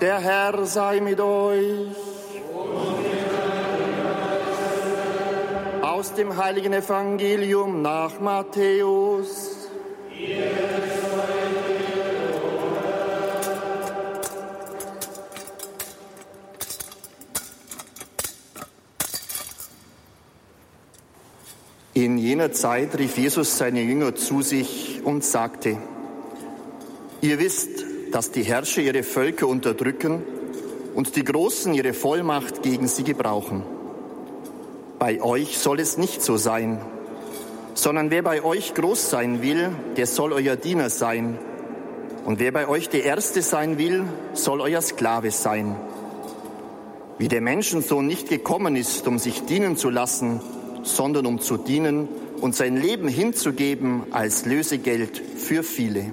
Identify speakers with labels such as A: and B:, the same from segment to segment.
A: Der Herr sei mit euch. Aus dem heiligen Evangelium nach Matthäus. In jener Zeit rief Jesus seine Jünger zu sich und sagte, Ihr wisst, dass die Herrscher ihre Völker unterdrücken und die Großen ihre Vollmacht gegen sie gebrauchen. Bei euch soll es nicht so sein, sondern wer bei euch groß sein will, der soll euer Diener sein. Und wer bei euch der Erste sein will, soll euer Sklave sein. Wie der Menschensohn nicht gekommen ist, um sich dienen zu lassen, sondern um zu dienen und sein Leben hinzugeben als Lösegeld für viele.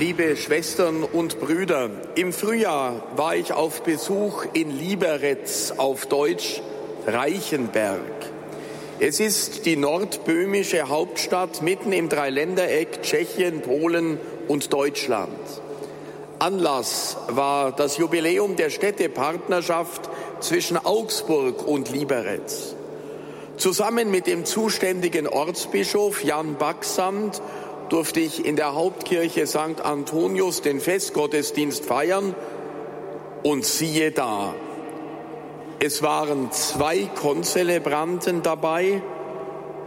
B: Liebe Schwestern und Brüder, im Frühjahr war ich auf Besuch in Liberec auf Deutsch Reichenberg. Es ist die nordböhmische Hauptstadt mitten im Dreiländereck Tschechien, Polen und Deutschland. Anlass war das Jubiläum der Städtepartnerschaft zwischen Augsburg und Liberec. Zusammen mit dem zuständigen Ortsbischof Jan Baxamt durfte ich in der Hauptkirche St. Antonius den Festgottesdienst feiern und siehe da, es waren zwei Konzelebranten dabei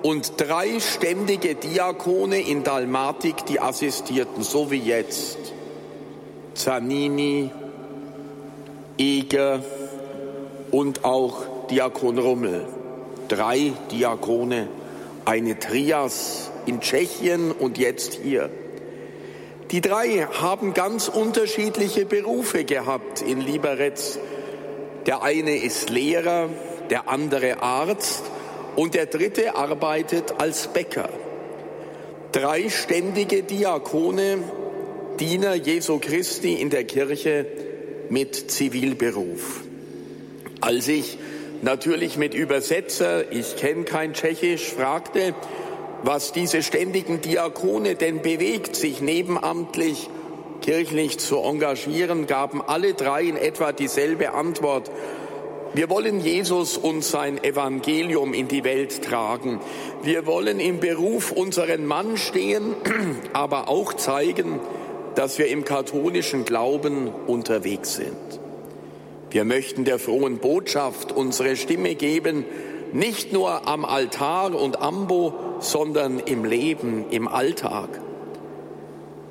B: und drei ständige Diakone in Dalmatik, die assistierten, so wie jetzt. Zanini, Eger und auch Diakon Rummel. Drei Diakone, eine Trias in Tschechien und jetzt hier. Die drei haben ganz unterschiedliche Berufe gehabt in Liberec. Der eine ist Lehrer, der andere Arzt und der dritte arbeitet als Bäcker. Drei ständige Diakone, Diener Jesu Christi in der Kirche mit Zivilberuf. Als ich natürlich mit Übersetzer, ich kenne kein Tschechisch, fragte, was diese ständigen Diakone denn bewegt, sich nebenamtlich kirchlich zu engagieren, gaben alle drei in etwa dieselbe Antwort. Wir wollen Jesus und sein Evangelium in die Welt tragen. Wir wollen im Beruf unseren Mann stehen, aber auch zeigen, dass wir im katholischen Glauben unterwegs sind. Wir möchten der frohen Botschaft unsere Stimme geben, nicht nur am Altar und Ambo, sondern im Leben, im Alltag.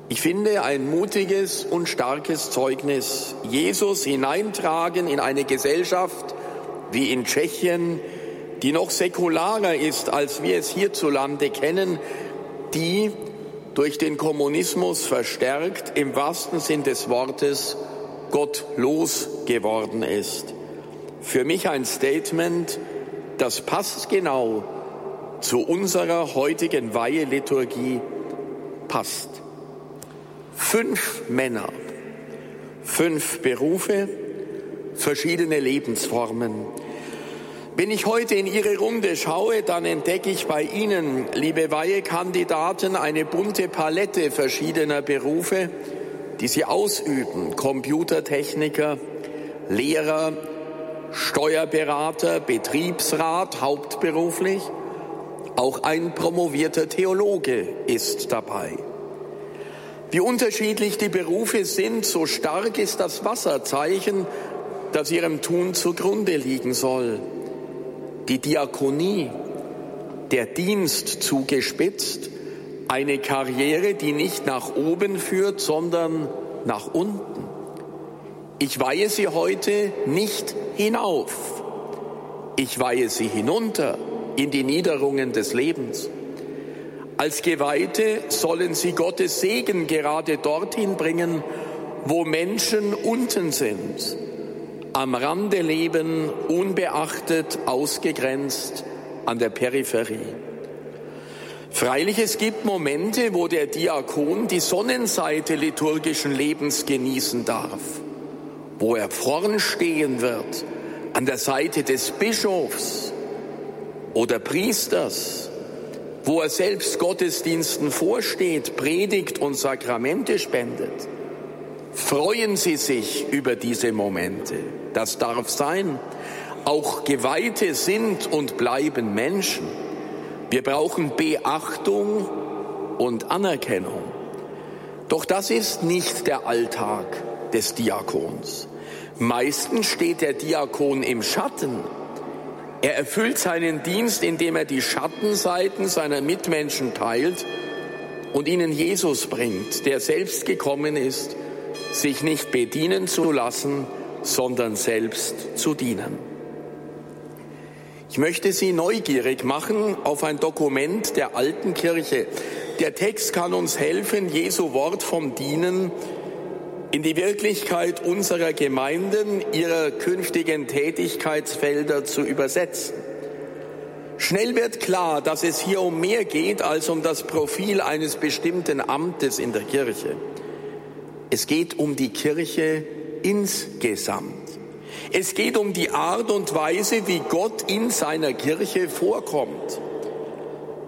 B: Ich finde ein mutiges und starkes Zeugnis, Jesus hineintragen in eine Gesellschaft wie in Tschechien, die noch säkularer ist, als wir es hierzulande kennen, die durch den Kommunismus verstärkt im wahrsten Sinn des Wortes gottlos geworden ist. Für mich ein Statement, das passt genau zu unserer heutigen Weiheliturgie passt. Fünf Männer, fünf Berufe, verschiedene Lebensformen. Wenn ich heute in Ihre Runde schaue, dann entdecke ich bei Ihnen, liebe Weihekandidaten, eine bunte Palette verschiedener Berufe, die Sie ausüben. Computertechniker, Lehrer, Steuerberater, Betriebsrat hauptberuflich, Auch ein promovierter Theologe ist dabei. Wie unterschiedlich die Berufe sind, so stark ist das Wasserzeichen, das ihrem Tun zugrunde liegen soll. Die Diakonie, der Dienst zugespitzt, eine Karriere, die nicht nach oben führt, sondern nach unten. Ich weihe sie heute nicht hinauf, ich weihe sie hinunter in die Niederungen des Lebens. Als Geweihte sollen sie Gottes Segen gerade dorthin bringen, wo Menschen unten sind, am Rande leben, unbeachtet, ausgegrenzt, an der Peripherie. Freilich, es gibt Momente, wo der Diakon die Sonnenseite liturgischen Lebens genießen darf, wo er vorn stehen wird, an der Seite des Bischofs oder Priesters, wo er selbst Gottesdiensten vorsteht, predigt und Sakramente spendet. Freuen Sie sich über diese Momente. Das darf sein. Auch Geweihte sind und bleiben Menschen. Wir brauchen Beachtung und Anerkennung. Doch das ist nicht der Alltag des Diakons. Meistens steht der Diakon im Schatten er erfüllt seinen Dienst, indem er die Schattenseiten seiner Mitmenschen teilt und ihnen Jesus bringt, der selbst gekommen ist, sich nicht bedienen zu lassen, sondern selbst zu dienen. Ich möchte Sie neugierig machen auf ein Dokument der alten Kirche. Der Text kann uns helfen, Jesu Wort vom Dienen in die Wirklichkeit unserer Gemeinden, ihrer künftigen Tätigkeitsfelder zu übersetzen. Schnell wird klar, dass es hier um mehr geht als um das Profil eines bestimmten Amtes in der Kirche. Es geht um die Kirche insgesamt. Es geht um die Art und Weise, wie Gott in seiner Kirche vorkommt.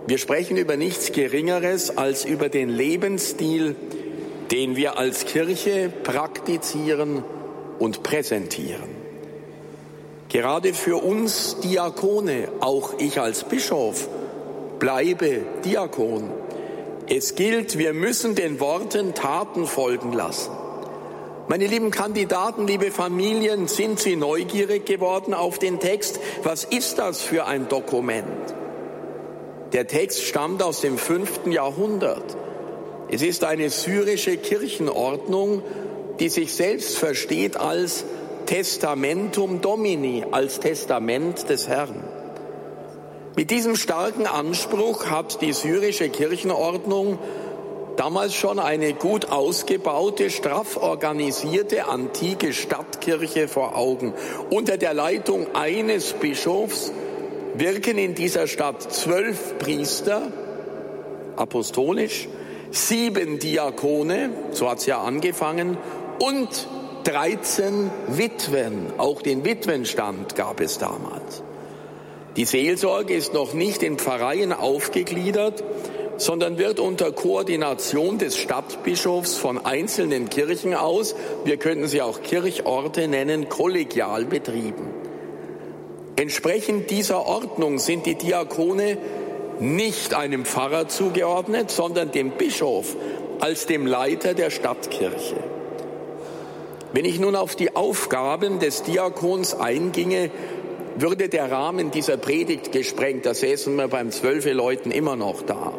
B: Wir sprechen über nichts Geringeres als über den Lebensstil, den wir als Kirche praktizieren und präsentieren. Gerade für uns Diakone, auch ich als Bischof, bleibe Diakon. Es gilt, wir müssen den Worten Taten folgen lassen. Meine lieben Kandidaten, liebe Familien, sind Sie neugierig geworden auf den Text? Was ist das für ein Dokument? Der Text stammt aus dem fünften Jahrhundert. Es ist eine syrische Kirchenordnung, die sich selbst versteht als Testamentum Domini, als Testament des Herrn. Mit diesem starken Anspruch hat die syrische Kirchenordnung damals schon eine gut ausgebaute, straff organisierte antike Stadtkirche vor Augen. Unter der Leitung eines Bischofs wirken in dieser Stadt zwölf Priester, apostolisch, sieben Diakone, so hat es ja angefangen, und 13 Witwen. Auch den Witwenstand gab es damals. Die Seelsorge ist noch nicht in Pfarreien aufgegliedert, sondern wird unter Koordination des Stadtbischofs von einzelnen Kirchen aus, wir könnten sie auch Kirchorte nennen, kollegial betrieben. Entsprechend dieser Ordnung sind die Diakone nicht einem Pfarrer zugeordnet, sondern dem Bischof als dem Leiter der Stadtkirche. Wenn ich nun auf die Aufgaben des Diakons einginge, würde der Rahmen dieser Predigt gesprengt. Da säßen wir beim zwölfe Leuten immer noch da.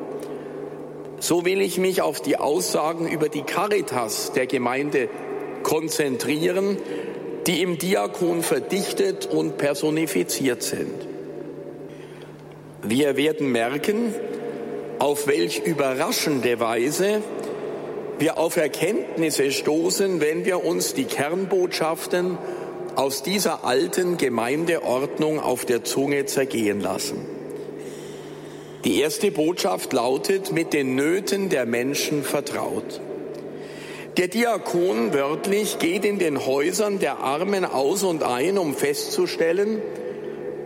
B: So will ich mich auf die Aussagen über die Caritas der Gemeinde konzentrieren, die im Diakon verdichtet und personifiziert sind. Wir werden merken, auf welch überraschende Weise wir auf Erkenntnisse stoßen, wenn wir uns die Kernbotschaften aus dieser alten Gemeindeordnung auf der Zunge zergehen lassen. Die erste Botschaft lautet, mit den Nöten der Menschen vertraut. Der Diakon wörtlich geht in den Häusern der Armen aus und ein, um festzustellen,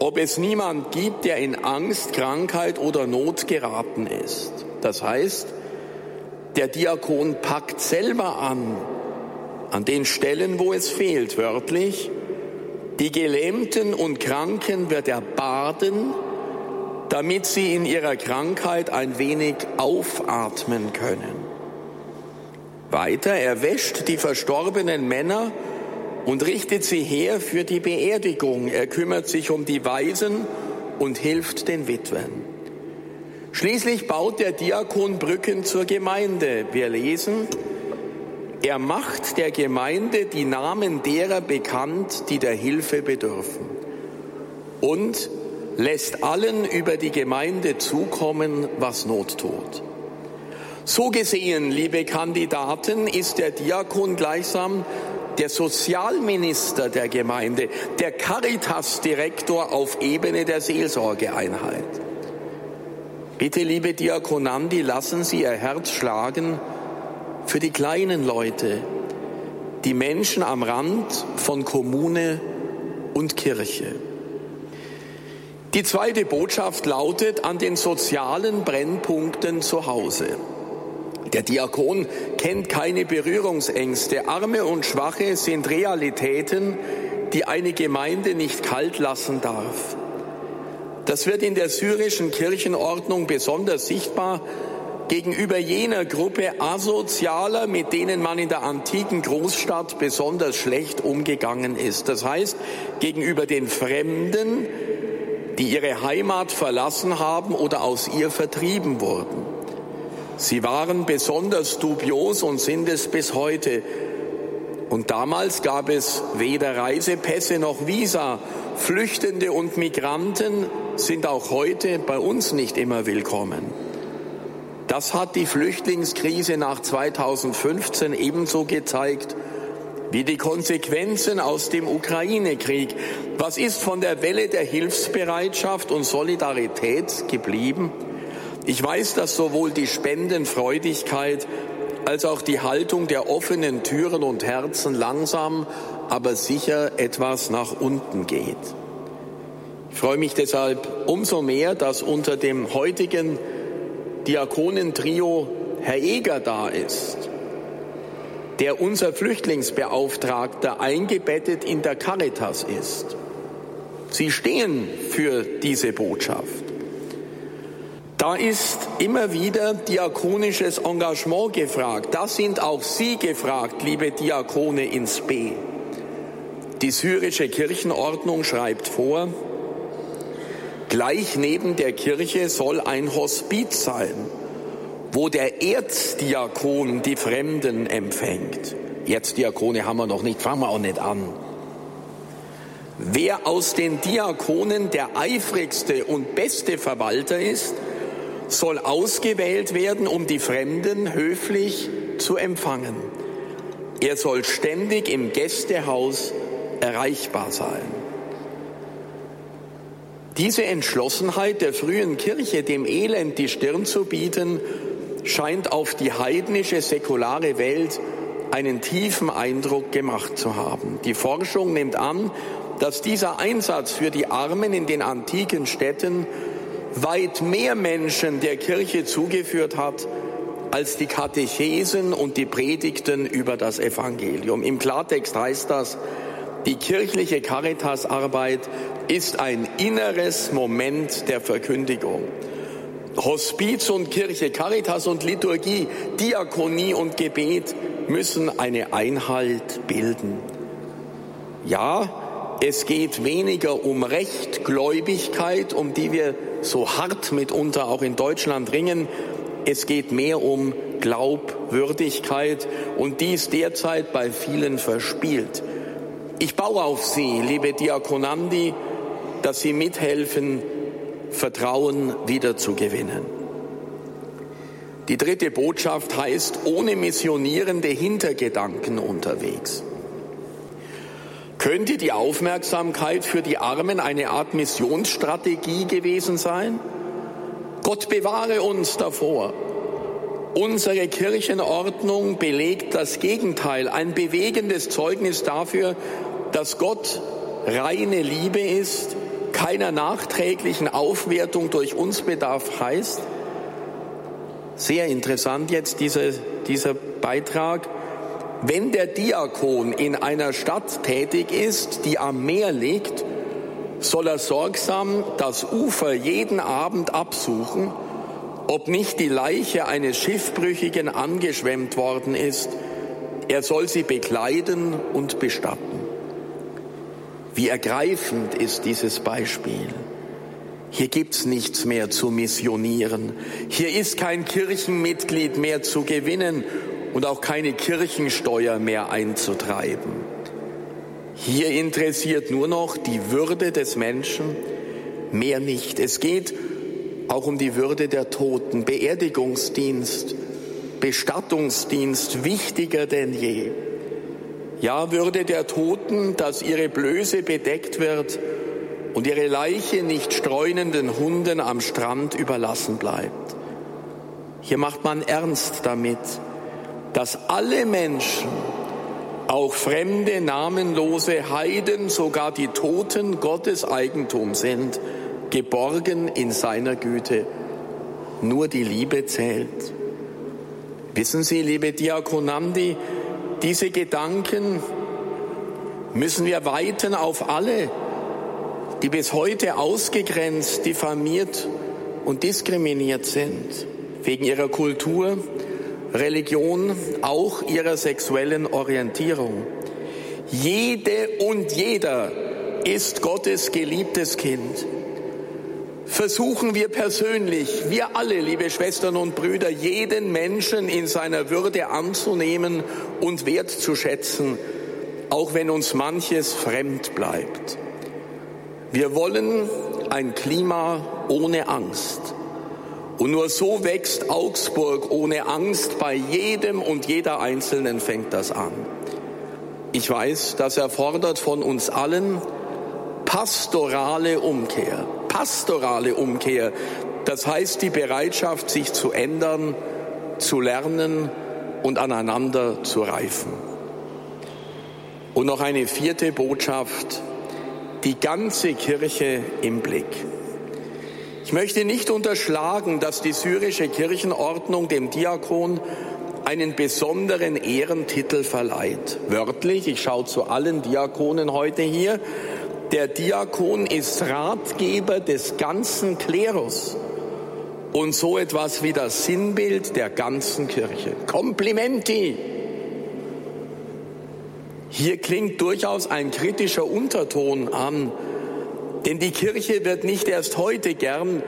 B: ob es niemand gibt, der in Angst, Krankheit oder Not geraten ist. Das heißt, der Diakon packt selber an, an den Stellen, wo es fehlt, wörtlich. Die Gelähmten und Kranken wird er baden, damit sie in ihrer Krankheit ein wenig aufatmen können. Weiter, er wäscht die verstorbenen Männer und richtet sie her für die Beerdigung. Er kümmert sich um die Waisen und hilft den Witwen. Schließlich baut der Diakon Brücken zur Gemeinde. Wir lesen, er macht der Gemeinde die Namen derer bekannt, die der Hilfe bedürfen und lässt allen über die Gemeinde zukommen, was Not tut. So gesehen, liebe Kandidaten, ist der Diakon gleichsam der Sozialminister der Gemeinde, der Caritas-Direktor auf Ebene der Seelsorgeeinheit. Bitte, liebe Diakonandi, lassen Sie Ihr Herz schlagen für die kleinen Leute, die Menschen am Rand von Kommune und Kirche. Die zweite Botschaft lautet an den sozialen Brennpunkten zu Hause. Der Diakon kennt keine Berührungsängste. Arme und Schwache sind Realitäten, die eine Gemeinde nicht kalt lassen darf. Das wird in der syrischen Kirchenordnung besonders sichtbar gegenüber jener Gruppe Asozialer, mit denen man in der antiken Großstadt besonders schlecht umgegangen ist. Das heißt, gegenüber den Fremden, die ihre Heimat verlassen haben oder aus ihr vertrieben wurden. Sie waren besonders dubios und sind es bis heute. Und damals gab es weder Reisepässe noch Visa. Flüchtende und Migranten sind auch heute bei uns nicht immer willkommen. Das hat die Flüchtlingskrise nach 2015 ebenso gezeigt wie die Konsequenzen aus dem Ukraine-Krieg. Was ist von der Welle der Hilfsbereitschaft und Solidarität geblieben? Ich weiß, dass sowohl die Spendenfreudigkeit als auch die Haltung der offenen Türen und Herzen langsam, aber sicher etwas nach unten geht. Ich freue mich deshalb umso mehr, dass unter dem heutigen Diakonentrio Herr Eger da ist, der unser Flüchtlingsbeauftragter eingebettet in der Caritas ist. Sie stehen für diese Botschaft. Da ist immer wieder diakonisches Engagement gefragt. Da sind auch Sie gefragt, liebe Diakone ins B. Die syrische Kirchenordnung schreibt vor, Gleich neben der Kirche soll ein Hospiz sein, wo der Erzdiakon die Fremden empfängt. Erzdiakone haben wir noch nicht, fangen wir auch nicht an. Wer aus den Diakonen der eifrigste und beste Verwalter ist, soll ausgewählt werden, um die Fremden höflich zu empfangen. Er soll ständig im Gästehaus erreichbar sein. Diese Entschlossenheit der frühen Kirche, dem Elend die Stirn zu bieten, scheint auf die heidnische säkulare Welt einen tiefen Eindruck gemacht zu haben. Die Forschung nimmt an, dass dieser Einsatz für die Armen in den antiken Städten weit mehr Menschen der Kirche zugeführt hat als die Katechesen und die Predigten über das Evangelium. Im Klartext heißt das, die kirchliche Caritasarbeit ist ein inneres Moment der Verkündigung. Hospiz und Kirche, Caritas und Liturgie, Diakonie und Gebet müssen eine Einheit bilden. Ja, es geht weniger um Rechtgläubigkeit, um die wir so hart mitunter auch in Deutschland ringen. Es geht mehr um Glaubwürdigkeit und dies derzeit bei vielen verspielt. Ich baue auf Sie, liebe Diakonandi, dass Sie mithelfen, Vertrauen wiederzugewinnen. Die dritte Botschaft heißt, ohne missionierende Hintergedanken unterwegs. Könnte die Aufmerksamkeit für die Armen eine Art Missionsstrategie gewesen sein? Gott bewahre uns davor. Unsere Kirchenordnung belegt das Gegenteil, ein bewegendes Zeugnis dafür, dass Gott reine Liebe ist, keiner nachträglichen Aufwertung durch uns bedarf heißt. Sehr interessant jetzt diese, dieser Beitrag. Wenn der Diakon in einer Stadt tätig ist, die am Meer liegt, soll er sorgsam das Ufer jeden Abend absuchen, ob nicht die Leiche eines Schiffbrüchigen angeschwemmt worden ist. Er soll sie bekleiden und bestatten. Wie ergreifend ist dieses Beispiel. Hier gibt's nichts mehr zu missionieren. Hier ist kein Kirchenmitglied mehr zu gewinnen und auch keine Kirchensteuer mehr einzutreiben. Hier interessiert nur noch die Würde des Menschen, mehr nicht. Es geht auch um die Würde der Toten, Beerdigungsdienst, Bestattungsdienst, wichtiger denn je. Ja, Würde der Toten, dass ihre Blöße bedeckt wird und ihre Leiche nicht streunenden Hunden am Strand überlassen bleibt. Hier macht man ernst damit, dass alle Menschen, auch fremde, namenlose Heiden, sogar die Toten Gottes Eigentum sind, geborgen in seiner Güte. Nur die Liebe zählt. Wissen Sie, liebe Diakonandi, diese Gedanken müssen wir weiten auf alle, die bis heute ausgegrenzt, diffamiert und diskriminiert sind, wegen ihrer Kultur, Religion, auch ihrer sexuellen Orientierung. Jede und jeder ist Gottes geliebtes Kind. Versuchen wir persönlich, wir alle, liebe Schwestern und Brüder, jeden Menschen in seiner Würde anzunehmen und wertzuschätzen, auch wenn uns manches fremd bleibt. Wir wollen ein Klima ohne Angst. Und nur so wächst Augsburg ohne Angst. Bei jedem und jeder Einzelnen fängt das an. Ich weiß, das erfordert von uns allen pastorale Umkehr. Pastorale Umkehr. Das heißt die Bereitschaft, sich zu ändern, zu lernen und aneinander zu reifen. Und noch eine vierte Botschaft die ganze Kirche im Blick. Ich möchte nicht unterschlagen, dass die syrische Kirchenordnung dem Diakon einen besonderen Ehrentitel verleiht. Wörtlich, ich schaue zu allen Diakonen heute hier, der Diakon ist Ratgeber des ganzen Klerus und so etwas wie das Sinnbild der ganzen Kirche. Komplimenti! Hier klingt durchaus ein kritischer Unterton an, denn die Kirche wird nicht erst heute gern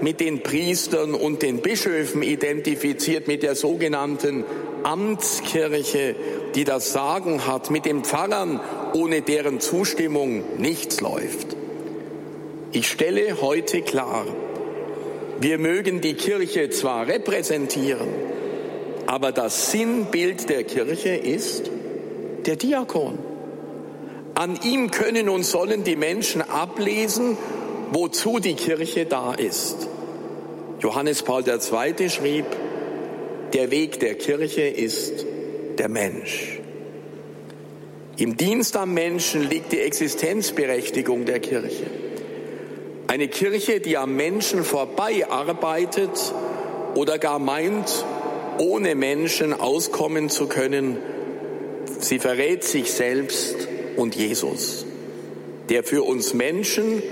B: mit den Priestern und den Bischöfen identifiziert, mit der sogenannten Amtskirche, die das Sagen hat, mit den Pfarrern, ohne deren Zustimmung nichts läuft. Ich stelle heute klar, wir mögen die Kirche zwar repräsentieren, aber das Sinnbild der Kirche ist, der Diakon. An ihm können und sollen die Menschen ablesen, wozu die Kirche da ist. Johannes Paul II. schrieb, der Weg der Kirche ist der Mensch. Im Dienst am Menschen liegt die Existenzberechtigung der Kirche. Eine Kirche, die am Menschen vorbei arbeitet oder gar meint, ohne Menschen auskommen zu können, Sie verrät sich selbst und Jesus, der für uns Menschen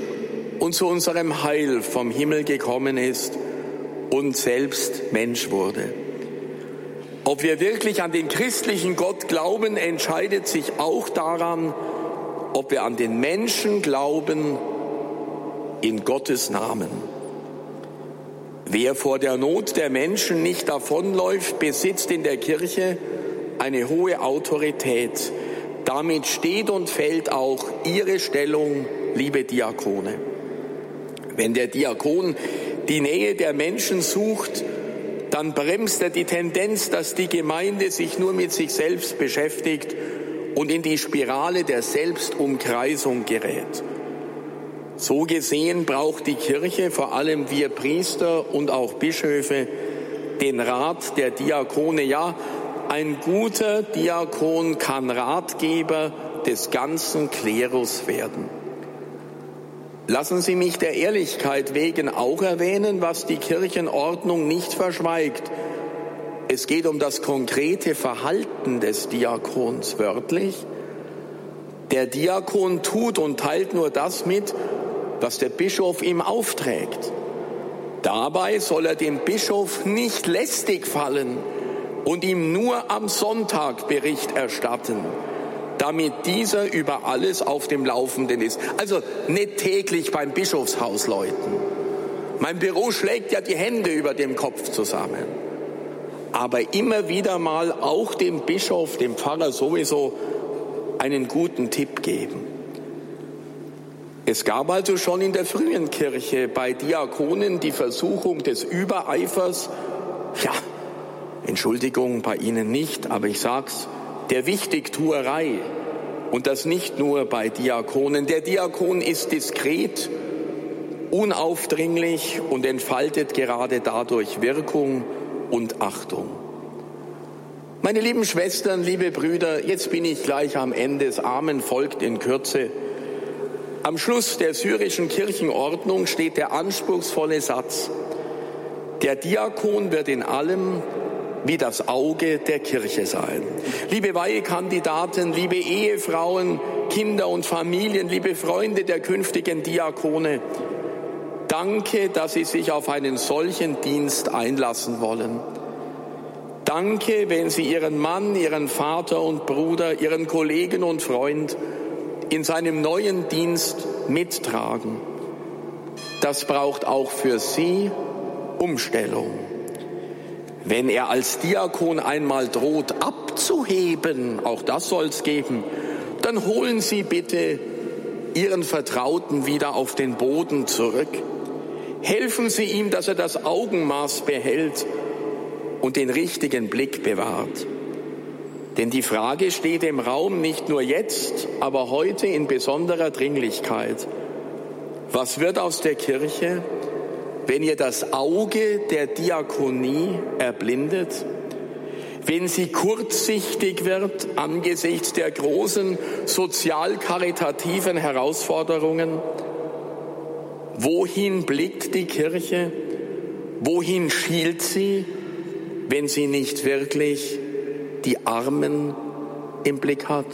B: und zu unserem Heil vom Himmel gekommen ist und selbst Mensch wurde. Ob wir wirklich an den christlichen Gott glauben, entscheidet sich auch daran, ob wir an den Menschen glauben in Gottes Namen. Wer vor der Not der Menschen nicht davonläuft, besitzt in der Kirche eine hohe Autorität. Damit steht und fällt auch Ihre Stellung, liebe Diakone. Wenn der Diakon die Nähe der Menschen sucht, dann bremst er die Tendenz, dass die Gemeinde sich nur mit sich selbst beschäftigt und in die Spirale der Selbstumkreisung gerät. So gesehen braucht die Kirche, vor allem wir Priester und auch Bischöfe, den Rat der Diakone, ja, ein guter Diakon kann Ratgeber des ganzen Klerus werden. Lassen Sie mich der Ehrlichkeit wegen auch erwähnen, was die Kirchenordnung nicht verschweigt. Es geht um das konkrete Verhalten des Diakons wörtlich. Der Diakon tut und teilt nur das mit, was der Bischof ihm aufträgt. Dabei soll er dem Bischof nicht lästig fallen und ihm nur am Sonntag Bericht erstatten, damit dieser über alles auf dem Laufenden ist. Also nicht täglich beim Bischofshaus läuten. Mein Büro schlägt ja die Hände über dem Kopf zusammen. Aber immer wieder mal auch dem Bischof, dem Pfarrer sowieso einen guten Tipp geben. Es gab also schon in der frühen Kirche bei Diakonen die Versuchung des Übereifers, ja, Entschuldigung, bei Ihnen nicht, aber ich sag's, der Wichtigtuerei. Und das nicht nur bei Diakonen. Der Diakon ist diskret, unaufdringlich und entfaltet gerade dadurch Wirkung und Achtung. Meine lieben Schwestern, liebe Brüder, jetzt bin ich gleich am Ende. Das Amen folgt in Kürze. Am Schluss der syrischen Kirchenordnung steht der anspruchsvolle Satz, der Diakon wird in allem wie das Auge der Kirche sein. Liebe Weihekandidaten, liebe Ehefrauen, Kinder und Familien, liebe Freunde der künftigen Diakone, danke, dass Sie sich auf einen solchen Dienst einlassen wollen. Danke, wenn Sie Ihren Mann, Ihren Vater und Bruder, Ihren Kollegen und Freund in seinem neuen Dienst mittragen. Das braucht auch für Sie Umstellung. Wenn er als Diakon einmal droht abzuheben, auch das soll es geben, dann holen Sie bitte Ihren Vertrauten wieder auf den Boden zurück. Helfen Sie ihm, dass er das Augenmaß behält und den richtigen Blick bewahrt. Denn die Frage steht im Raum nicht nur jetzt, aber heute in besonderer Dringlichkeit. Was wird aus der Kirche, wenn ihr das Auge der Diakonie erblindet? Wenn sie kurzsichtig wird angesichts der großen sozial-karitativen Herausforderungen? Wohin blickt die Kirche? Wohin schielt sie, wenn sie nicht wirklich die Armen im Blick hat.